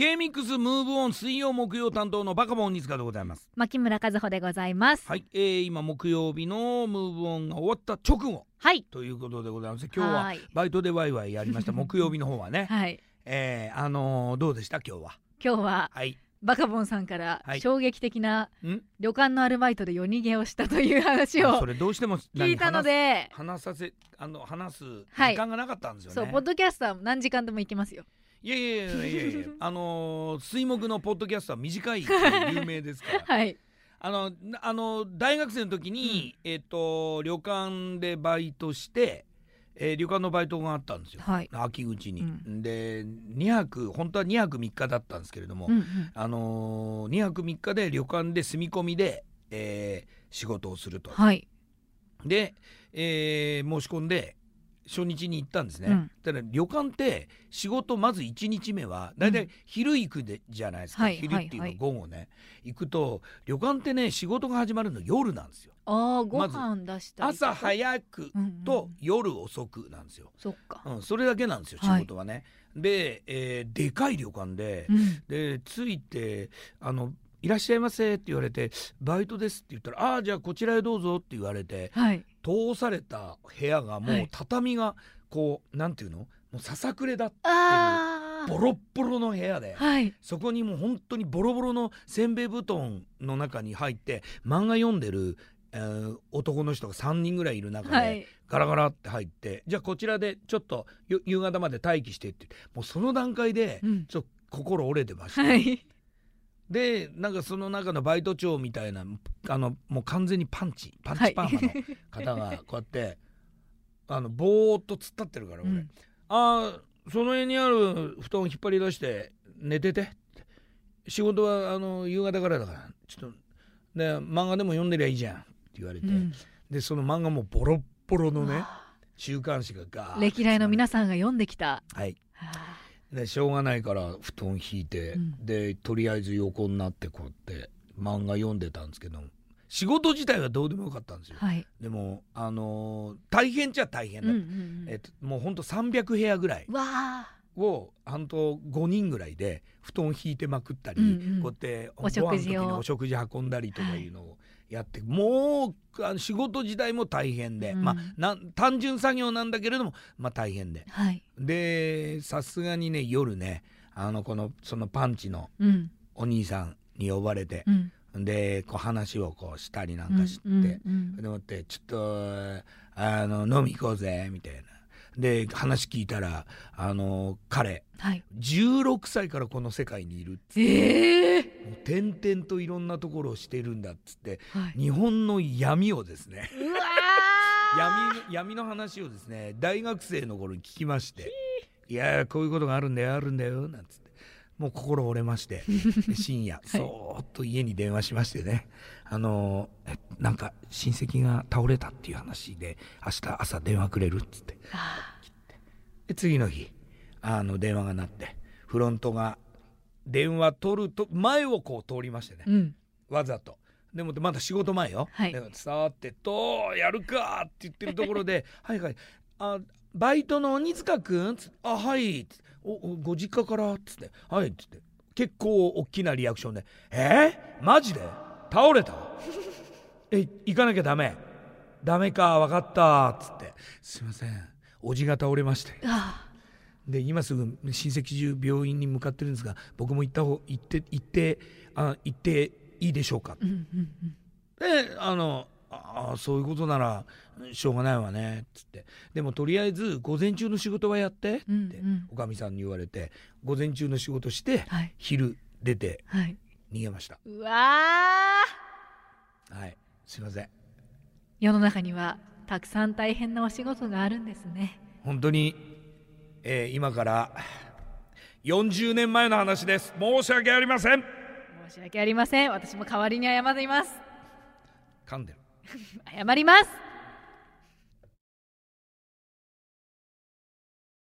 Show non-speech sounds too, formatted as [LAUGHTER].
K-MIX ムーブオン水曜木曜担当のバカボン鬼塚でございます。牧村和穂でございます。はい、えー、今木曜日のムーブオンが終わった直後。はい。ということでございます。今日ははい。バイトでワイワイやりました。[LAUGHS] 木曜日の方はね。はい。えー、あのー、どうでした？今日は。今日ははい。バカボンさんからはい。衝撃的なん？旅館のアルバイトで夜逃げをしたという話をあそれどうしても聞いたので話させあの話すはい時間がなかったんですよね、そうポッドキャスター何時間でも行けますよいやいやいやいやいや [LAUGHS] あのー水木のポッドキャストは短い [LAUGHS] 有名ですから。はい。あのなあの大学生の時に、えっ、と旅館でバイトして、えー旅館のバイトがあったんですよ、はい。秋口に。うで2泊本当は2泊3日だったんですけれども、うんうん。あのー、2泊3日で旅館で住み込みで、えー仕事をすると。はい。で、えー申し込んで初日に行ったんですね。うん。ただ旅館って仕事まず1日目はだいたい昼行くでじゃないですか、はい昼っていうのははい。午後ね、行くと旅館ってね仕事が始まるの夜なんですよ。ああご飯出したりとか。朝早くうんうんと夜遅くなんですよ。そっか。うん、それだけなんですよ仕はい。事はね。で、えーでかい旅館で、うん。で着いてあの「いらっしゃいませ」って言われて「バイトです」って言ったら「ああじゃあこちらへどうぞ」って言われてはい。通された部屋がもうはい。畳がこう、なんていうの？もうささくれだあボロッボロの部屋であはい。そこにもう本当にボロボロのせんべい布団の中に入って漫画読んでる、えー男の人が3人ぐらいいる中で、はい。ガラガラって入ってじゃあこちらでちょっとゆ夕方まで待機してってもうその段階でうん。ちょっと心折れてました、はいでなんかその中のバイト長みたいなあのもう完全にパンチパンチパーマの方が [LAUGHS] こうやって、あのぼーっと突っ立ってるから俺、うん。ああその辺にある布団引っ張り出して寝てて。仕事はあの夕方からだから。ちょっとで漫画でも読んでりゃいいじゃん。って言われて、うん。でその漫画もボロッボロのねあ週刊誌がガー歴代の皆さんが読んできた。はい。はでしょうがないから布団引いて、うん。でとりあえず横になってこうやって漫画読んでたんですけど仕事自体はどうでもよかったんですよ。あはい。でもあのー大変っちゃ大変だうんうんうん。えっと、もうほんと300部屋ぐらい。うわあを半と5人ぐらいで布団引いてまくったり、うんうん。こうやってお食事を。お食事運んだりとかいうのをやって、もうあの仕事自体も大変で、うん。まあ単純作業なんだけれども、まあ、大変で。はい。でさすがにね夜ねあのこのそのパンチのうん。お兄さんに呼ばれてう、ん。でこう話をこうしたりなんかして、うんうんうんでもってちょっとあの飲み行こうぜみたいなで話聞いたらあの彼はい。16歳からこの世界にいるええもう転々といろんなところをしてるんだっつってはい。日本の闇をですね。うわ [LAUGHS] 闇闇の話をですね大学生の頃に聞きまして「いやーこういうことがあるんだよあるんだよ」なんつってもう心折れましてで [LAUGHS] 深夜そーっと家に電話しましてね。あのーえなんか親戚が倒れたっていう話で明日朝電話くれるっつって。あで次の日あの電話が鳴ってフロントが電話取ると前をこう通りましてね。ーうん。わざと。でもまだ仕事前よ。はい。でさーってとやるかって言ってるところで「はいはいあバイトの鬼塚君?」つって「あはい」つっておおご実家から」っつって「はい」っつって結構大きなリアクションで「え？ー、マジで？倒れた？[LAUGHS] え行かなきゃダメ？ダメか分かった」っつって「すいません。おじが倒れまして」あで今すぐ親戚中病院に向かってるんですが僕も行った方行って行ってあ行っていいでしょうか？ーうんうんうん。であのああそういうことならしょうがないわねっつって。でもとりあえず午前中の仕事はやってって、おかみさんに言われて午前中の仕事してはい。昼出てはい。逃げました。うわー。はい。すいません。世の中にはたくさん大変なお仕事があるんですね。本当に、えー今から40年前の話です。申し訳ありません。申し訳ありません。私も代わりに謝ります。噛んでる謝ります。